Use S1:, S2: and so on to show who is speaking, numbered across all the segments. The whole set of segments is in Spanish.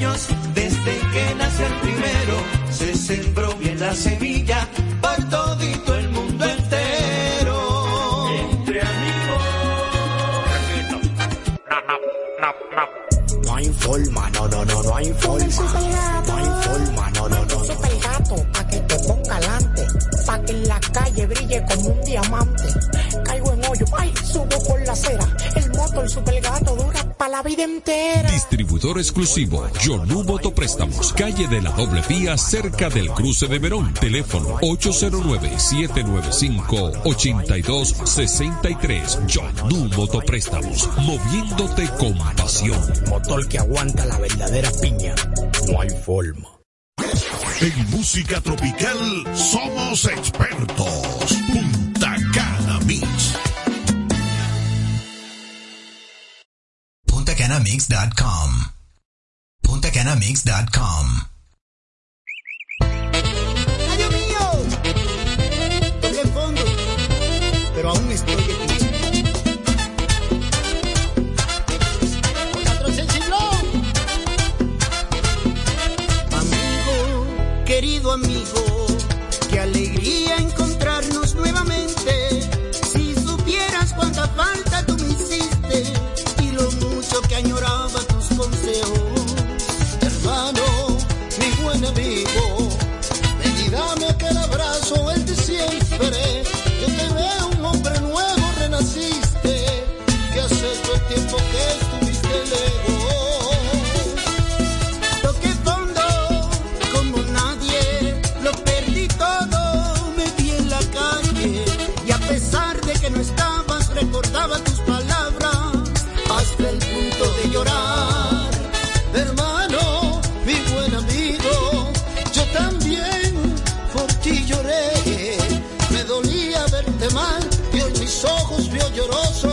S1: años, desde que nace el primero, se sembró bien la semilla por todito el mundo entero. Entre amigos.
S2: No hay forma, no, no, no, no hay forma. No hay forma, no, no, no.
S3: Super gato, pa' que te ponga alante, pa' que en la calle brille como un diamante. Caigo en hoyo, ay, subo por la acera. El moto, el super gato dura pa' la vida entera.
S4: Distribuidor exclusivo, Yonu Motopréstamos, calle de la doble vía, cerca del cruce de Verón. Teléfono 809-795-8263. Yonu Motopréstamos, moviéndote con pasión.
S2: Motor que aguanta la verdadera piña. No hay forma.
S5: En música tropical somos expertos.
S6: PuntaCanaMix.com. PuntaCanaMix.com.
S7: ¡Ay, Dios mío! Toqué el fondo, pero aún estoy de pie. Amigo, querido amigo, qué alegría encontrarnos nuevamente. Si supieras cuánta falta vio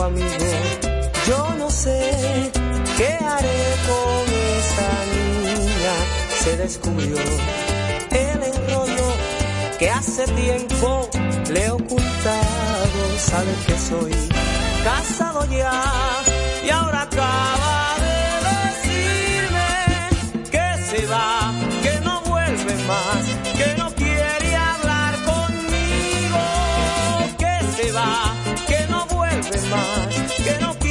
S6: Amigo, yo no sé qué haré con esa niña. Se descubrió el enrollo que hace tiempo le he ocultado. Sabe que soy casado ya y ahora acaba de decirme que se va, que no vuelve más, que que no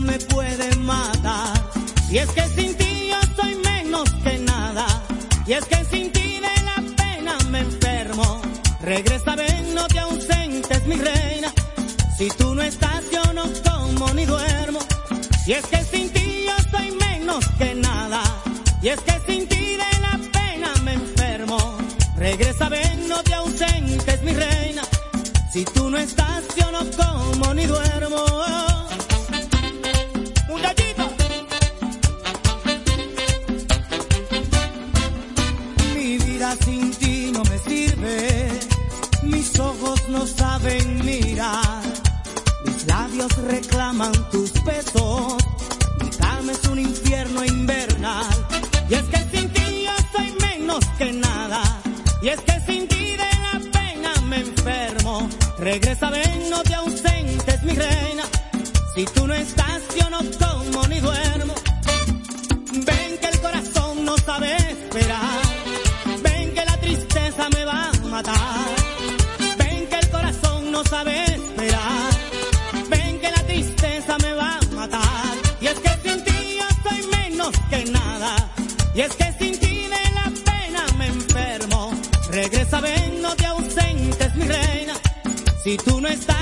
S8: me puede matar. Y es que sin ti yo soy menos que nada. Y es que sin ti de la pena me enfermo. Regresa, ven, no te ausentes, mi reina. Si tú no estás, yo no como ni duermo. Y es que sin ti yo soy menos que nada. Y es que sin ti de la pena me enfermo. Regresa, ven, no te ausentes, mi reina. Si tú no estás, yo no como ni duermo. llaman tus pesos. Mi cama es un infierno invernal. Y es que sin ti yo soy menos que nada. Y es que sin ti de la pena me enfermo. Regresa, ven, no te Y es que sin ti de la pena me enfermo. Regresa, ven, no te ausentes, mi reina. Si tú no estás.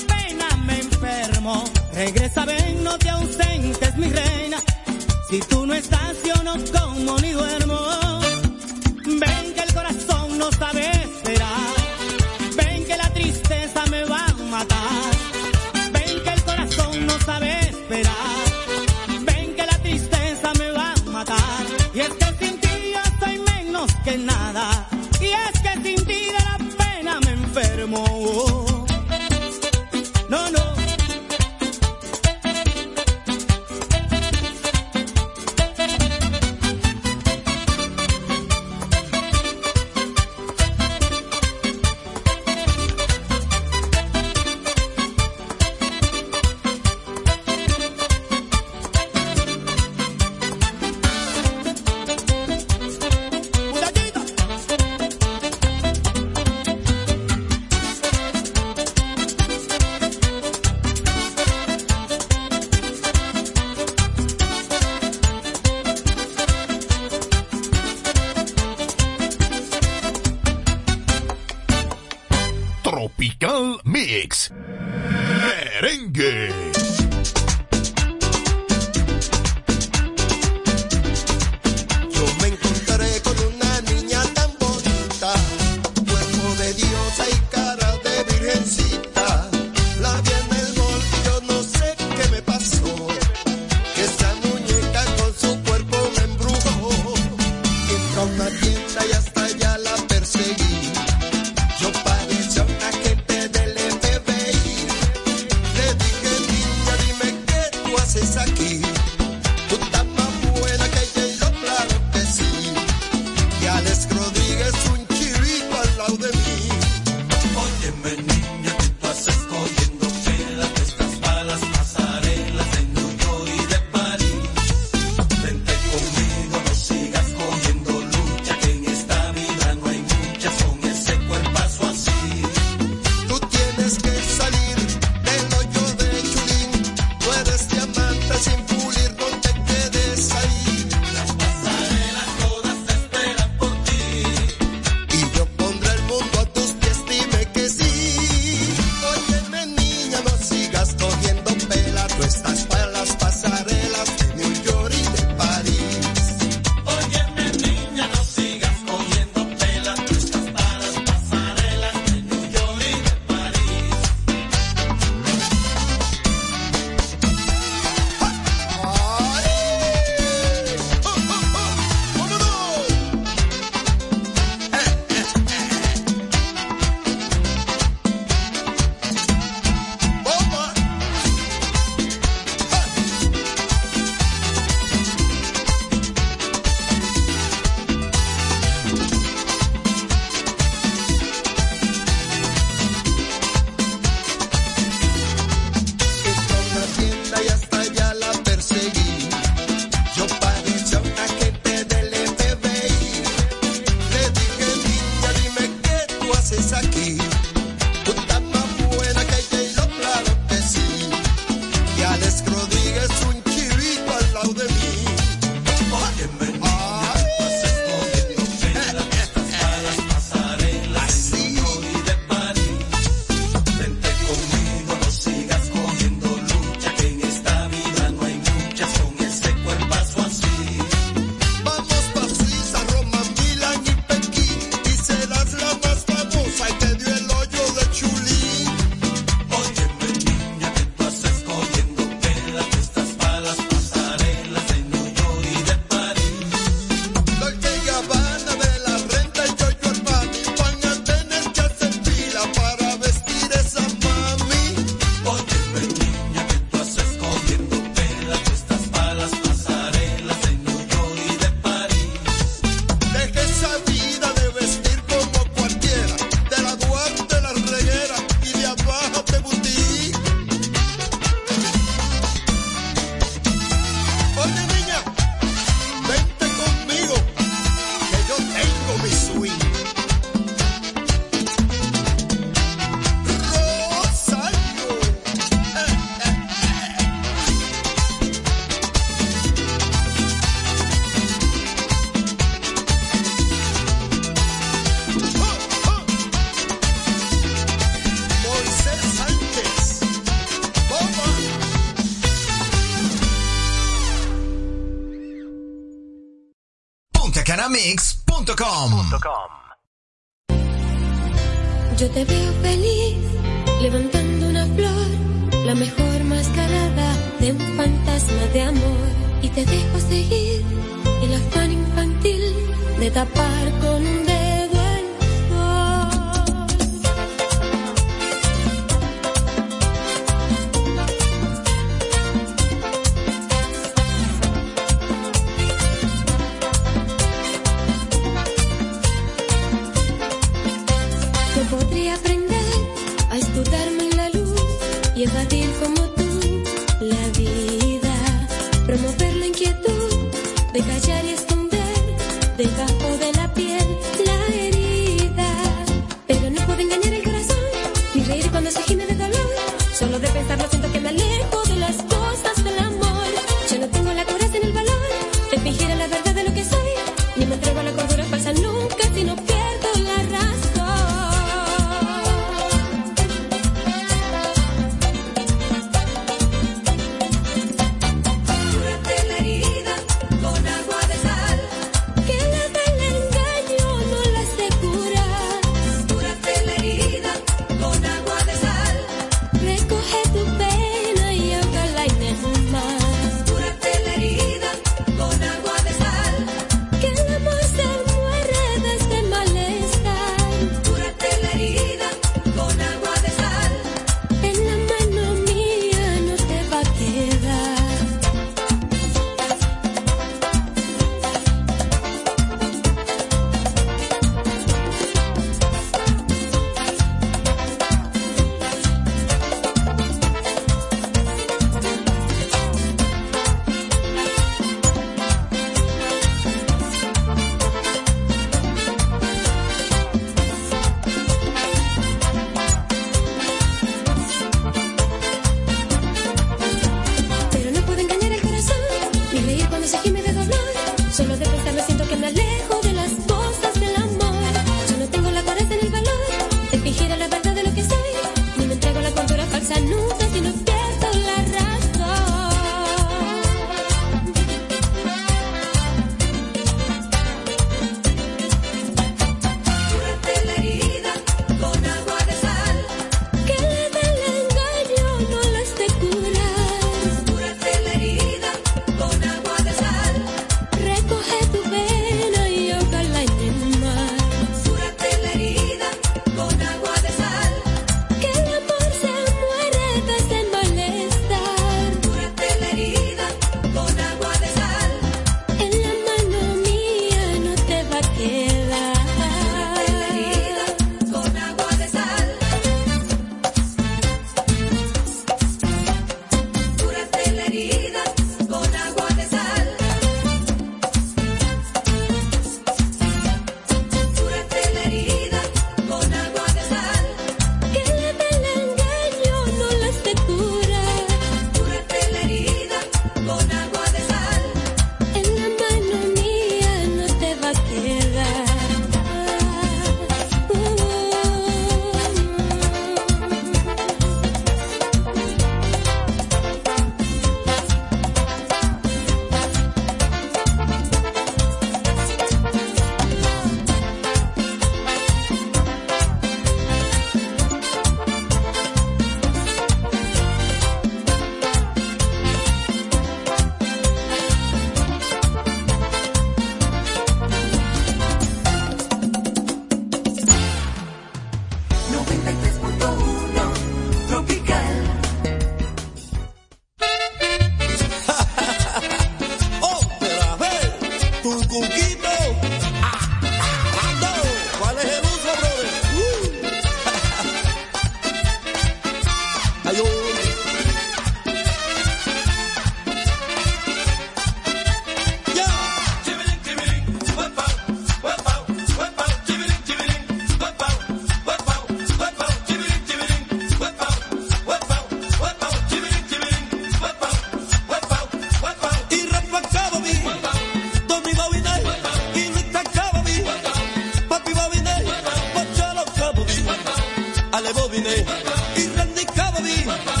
S9: vi.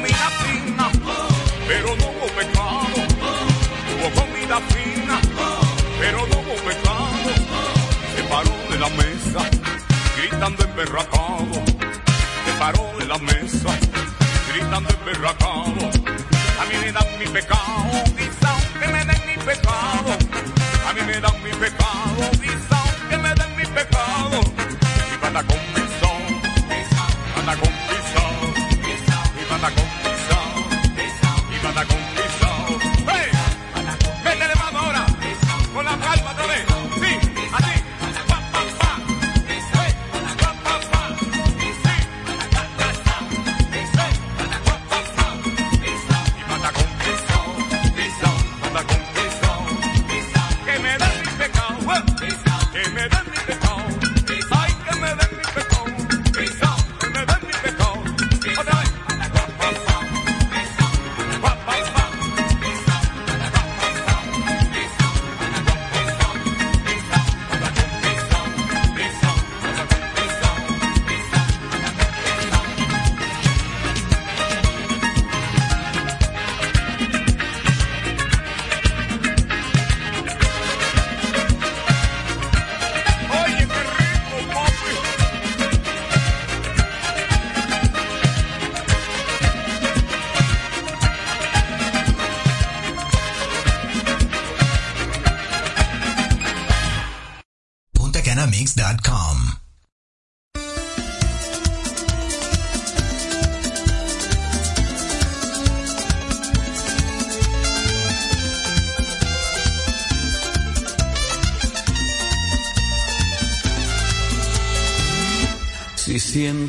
S10: comida fina, pero no hubo pecado. Hubo comida fina, pero no hubo pecado. Se paró de la mesa, gritando emberracado. Se paró de la mesa, gritando emberracado. A mí me dan mi pecado, quizá que me den mi pecado.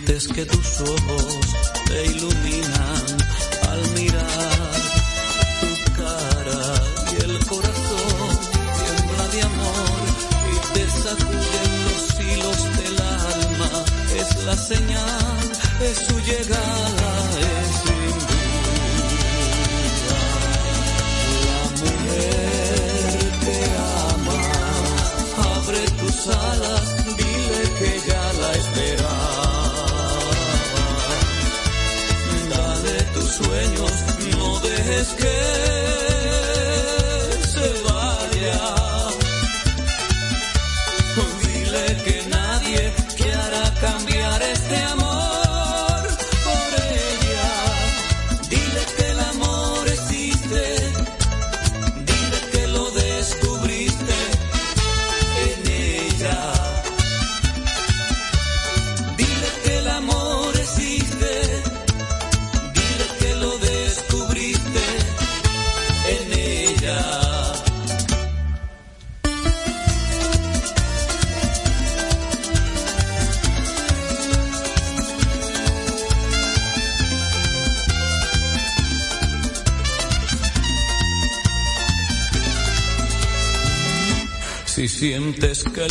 S10: antes que
S11: tus ojos te iluminen. sientes que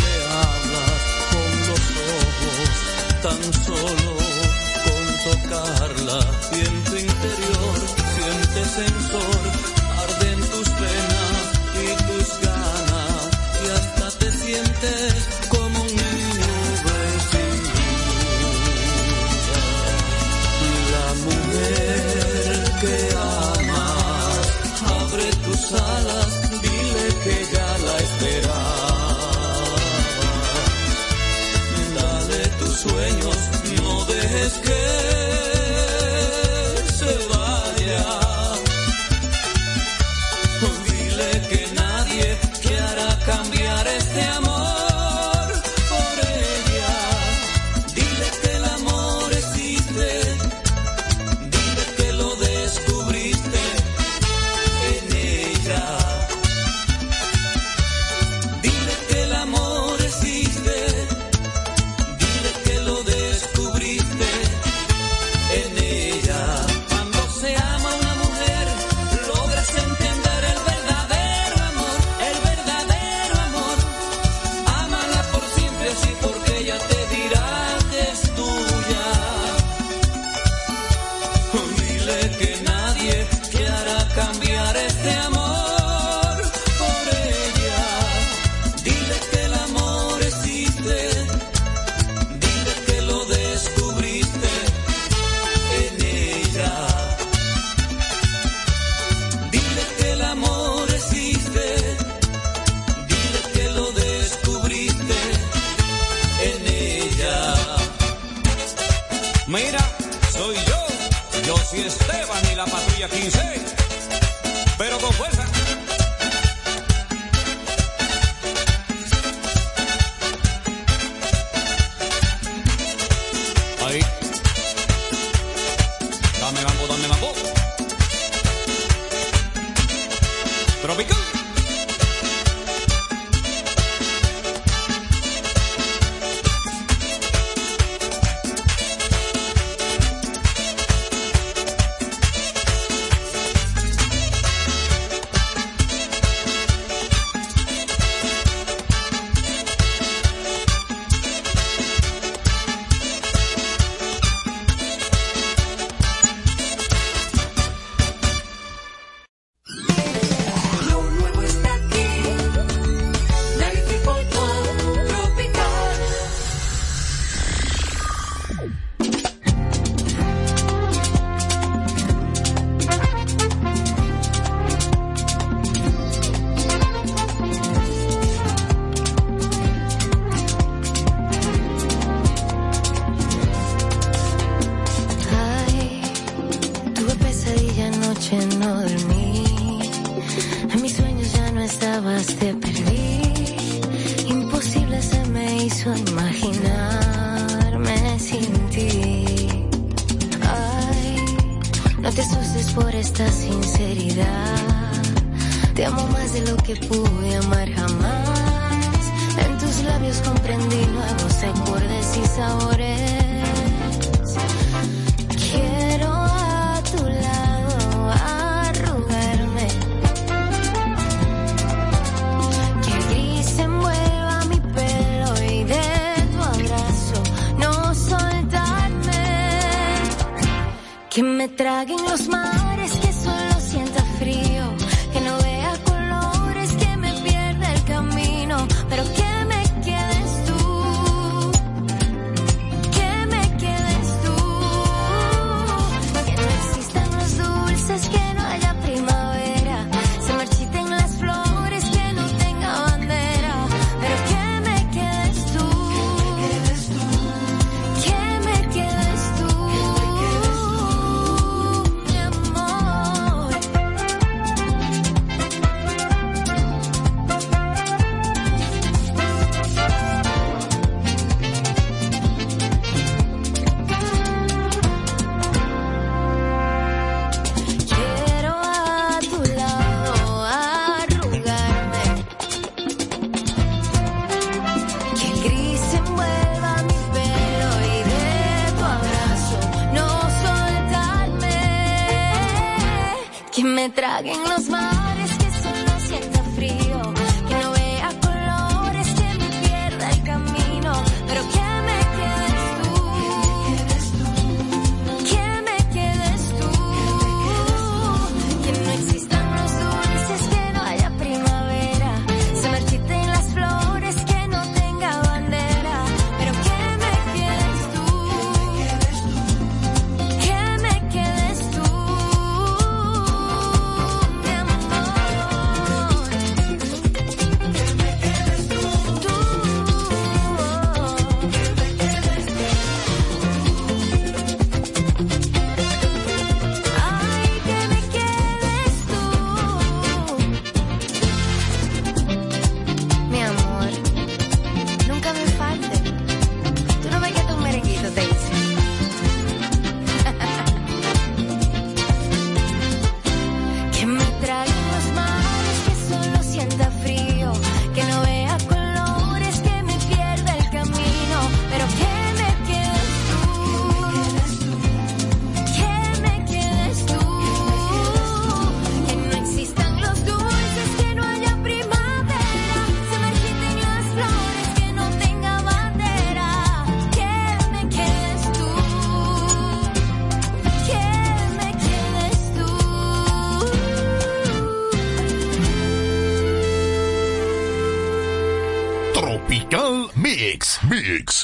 S12: traguen los mares.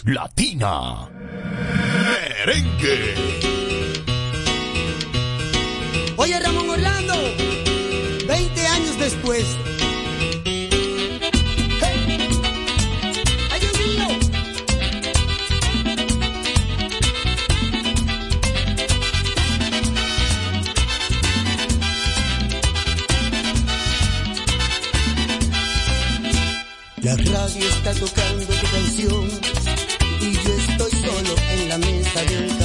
S5: Latina. Merengue.
S7: Oye, Ramón Orlando, 20 años después.
S13: La radio está tocando tu canción
S7: Salut.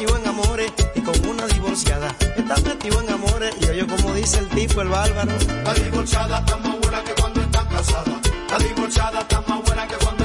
S7: metido en amores y con una divorciada. Estás metido en amores y oye como dice el tipo, el bárbaro.
S6: La divorciada está más buena que cuando está casada. La divorciada está más buena que cuando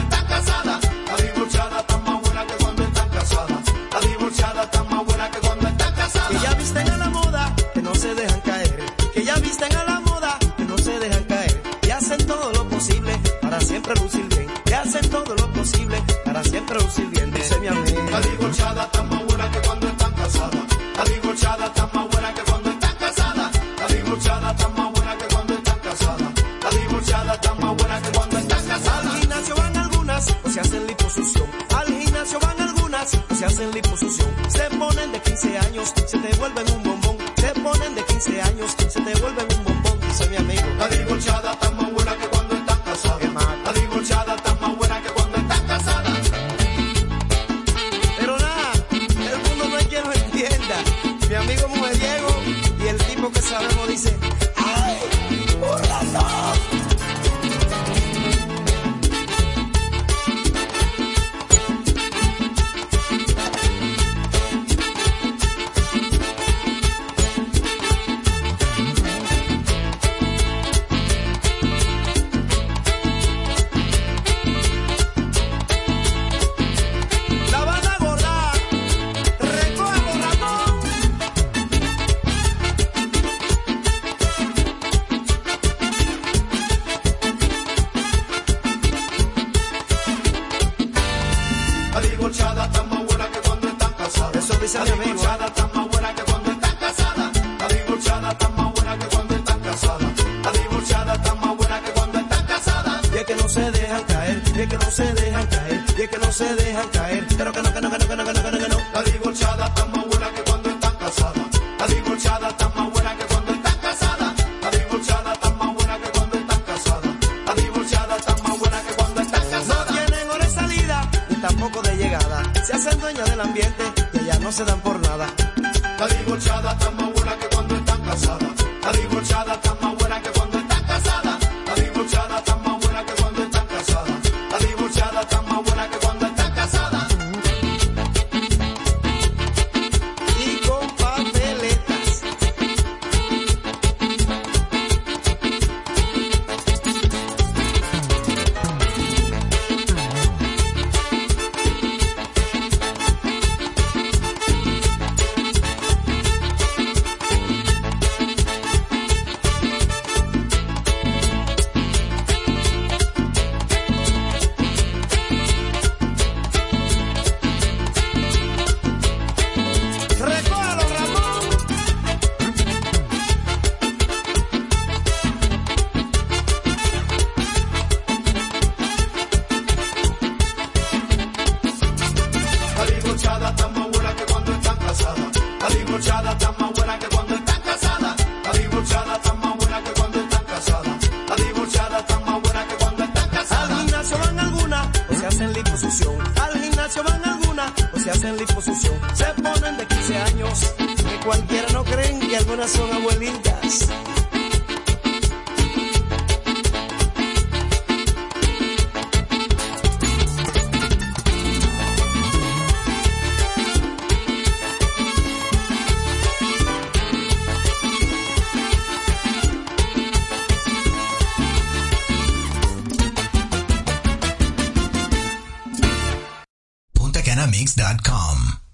S6: que
S7: no se dejan caer, y
S14: es que no se dejan caer, pero que no, que no, que no, que no, que no dynamics.com.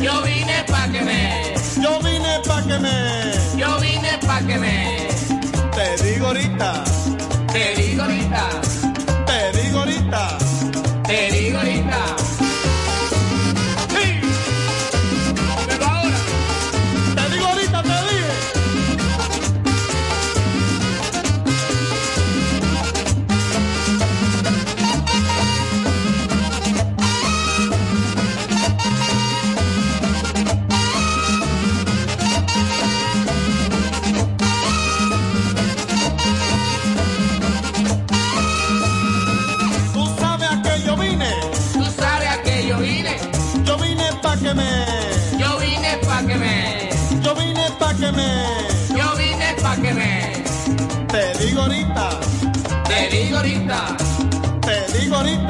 S14: Yo
S15: vine pa' que me.
S16: Yo vine pa' que me.
S15: Yo vine pa' que me. Te digo ahorita.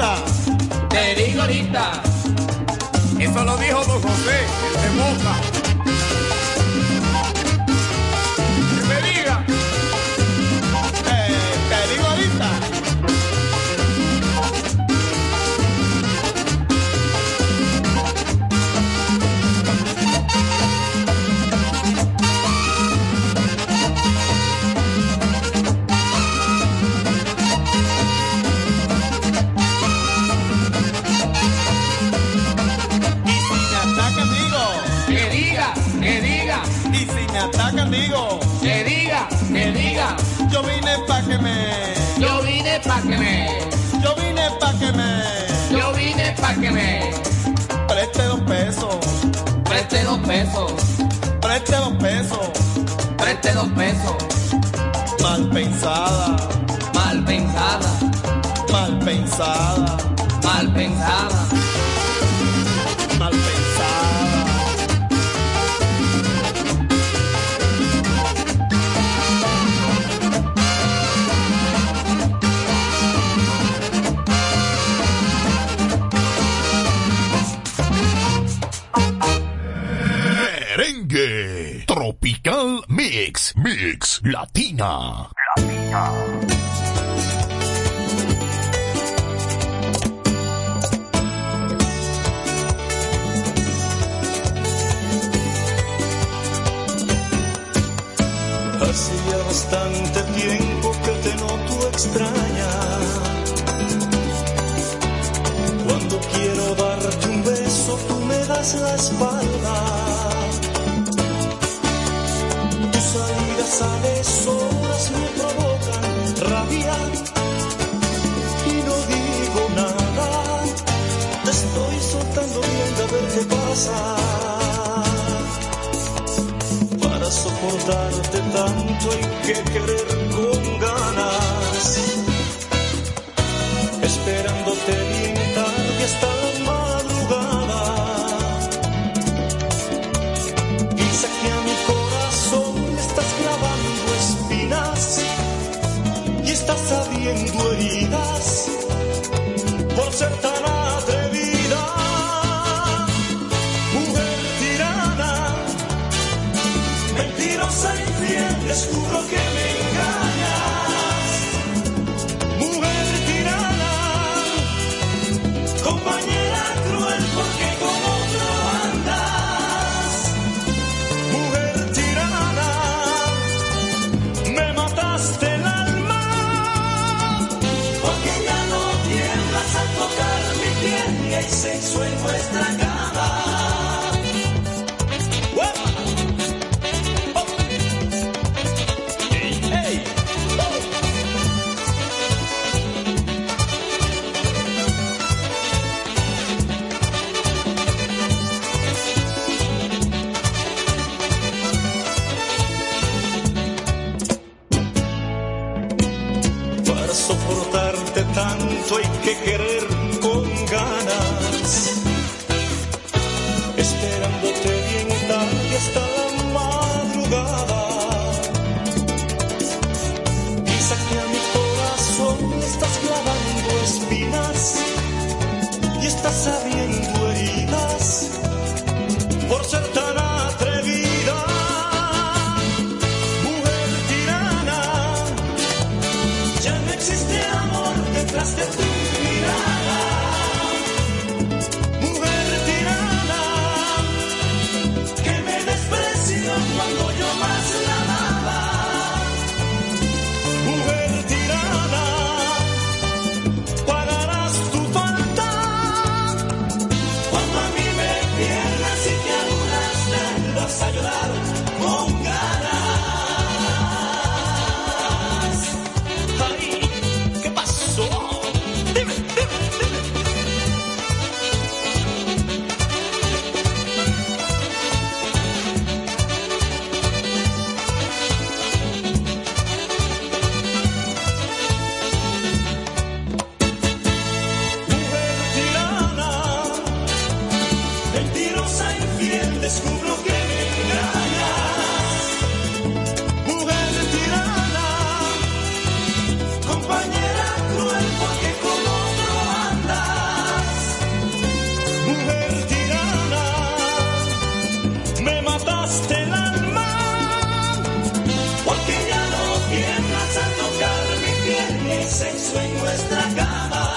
S16: ahorita.
S15: Te digo ahorita.
S10: Eso lo dijo don José, el de
S15: Boca. pesos.
S16: Preste dos pesos.
S15: Preste dos pesos.
S16: Preste dos pesos.
S15: Mal pensada.
S16: Mal pensada.
S15: Mal pensada.
S16: Mal pensada.
S5: Mix Latina. Latina.
S17: Hacía bastante tiempo que te noto extraña. Cuando quiero darte un beso, tú me das la espalda. Sales horas me provocan rabia y no digo nada. Te estoy soltando mierda a ver qué pasa. Para soportarte tanto hay que querer con ganas, esperándote bien. Sexo en nuestra cama.